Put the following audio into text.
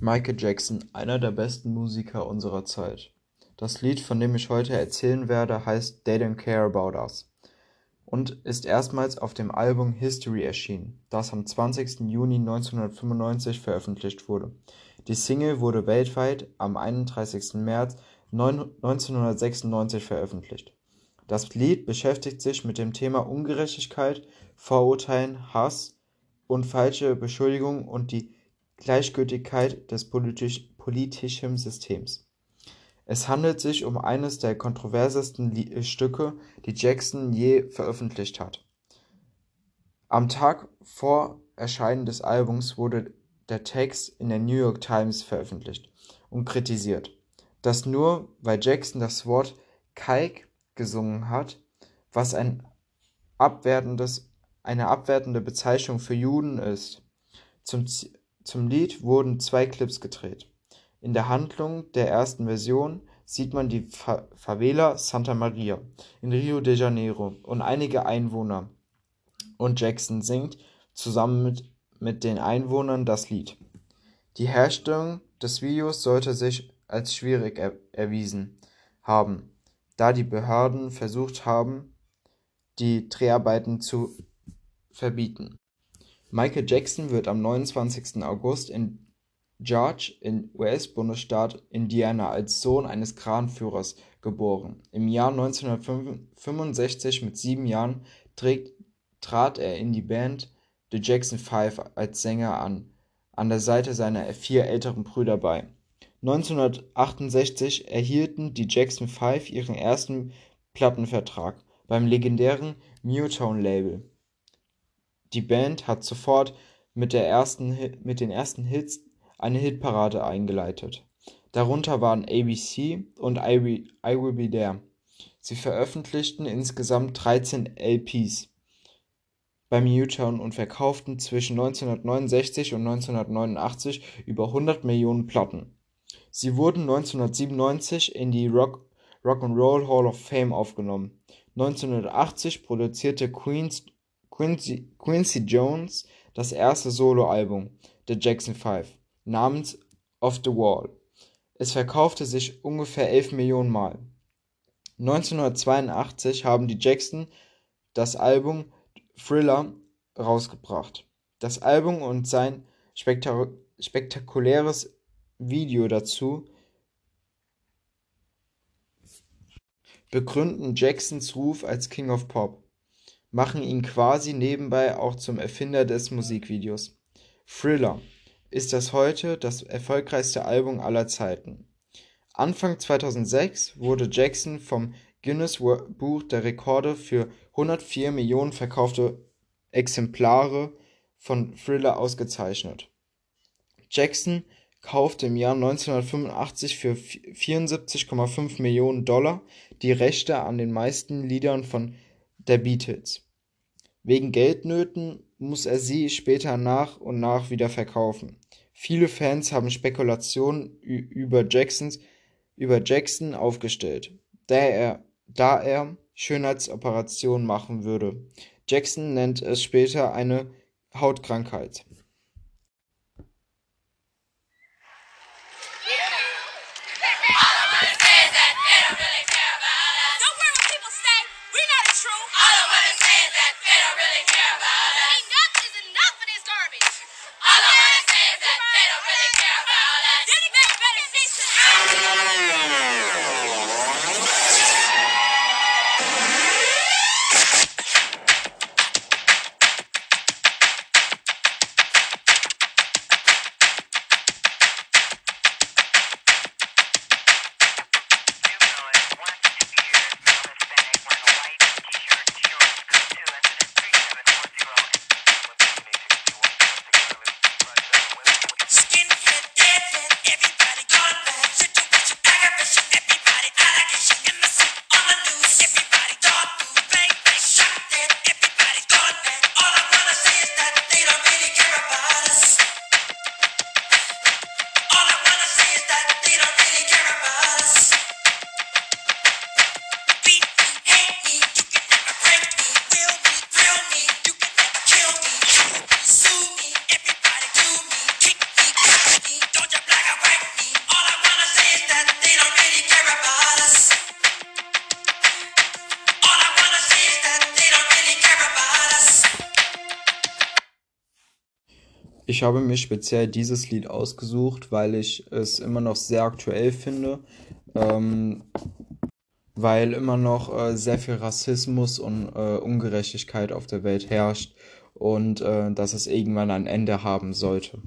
Michael Jackson, einer der besten Musiker unserer Zeit. Das Lied, von dem ich heute erzählen werde, heißt They Don't Care About Us und ist erstmals auf dem Album History erschienen, das am 20. Juni 1995 veröffentlicht wurde. Die Single wurde weltweit am 31. März 1996 veröffentlicht. Das Lied beschäftigt sich mit dem Thema Ungerechtigkeit, Vorurteilen, Hass und falsche Beschuldigungen und die Gleichgültigkeit des politisch, politischen Systems. Es handelt sich um eines der kontroversesten äh, Stücke, die Jackson je veröffentlicht hat. Am Tag vor Erscheinen des Albums wurde der Text in der New York Times veröffentlicht und kritisiert, dass nur weil Jackson das Wort Kalk gesungen hat, was ein abwertendes, eine abwertende Bezeichnung für Juden ist. Zum, zum Lied wurden zwei Clips gedreht. In der Handlung der ersten Version sieht man die Fa Favela Santa Maria in Rio de Janeiro und einige Einwohner, und Jackson singt zusammen mit, mit den Einwohnern das Lied. Die Herstellung des Videos sollte sich als schwierig er erwiesen haben, da die Behörden versucht haben, die Dreharbeiten zu verbieten. Michael Jackson wird am 29. August in George im US-Bundesstaat Indiana als Sohn eines Kranführers geboren. Im Jahr 1965 mit sieben Jahren trat er in die Band The Jackson Five als Sänger an, an der Seite seiner vier älteren Brüder bei. 1968 erhielten die Jackson Five ihren ersten Plattenvertrag beim legendären Motown-Label die Band hat sofort mit den ersten Hits eine Hitparade eingeleitet. Darunter waren ABC und I Will Be There. Sie veröffentlichten insgesamt 13 LPs bei Motown und verkauften zwischen 1969 und 1989 über 100 Millionen Platten. Sie wurden 1997 in die Rock Roll Hall of Fame aufgenommen. 1980 produzierte Queens Quincy, Quincy Jones das erste Soloalbum der Jackson 5 namens Off the Wall. Es verkaufte sich ungefähr 11 Millionen Mal. 1982 haben die Jackson das Album Thriller rausgebracht. Das Album und sein spektak spektakuläres Video dazu begründen Jacksons Ruf als King of Pop machen ihn quasi nebenbei auch zum Erfinder des Musikvideos. Thriller ist das heute das erfolgreichste Album aller Zeiten. Anfang 2006 wurde Jackson vom Guinness Buch der Rekorde für 104 Millionen verkaufte Exemplare von Thriller ausgezeichnet. Jackson kaufte im Jahr 1985 für 74,5 Millionen Dollar die Rechte an den meisten Liedern von der Beatles. Wegen Geldnöten muss er sie später nach und nach wieder verkaufen. Viele Fans haben Spekulationen über, über Jackson aufgestellt, da er, da er Schönheitsoperationen machen würde. Jackson nennt es später eine Hautkrankheit. Don't worry what people say. We know the truth. All I wanna say is that. Happy. Ich habe mir speziell dieses Lied ausgesucht, weil ich es immer noch sehr aktuell finde, ähm, weil immer noch äh, sehr viel Rassismus und äh, Ungerechtigkeit auf der Welt herrscht und äh, dass es irgendwann ein Ende haben sollte.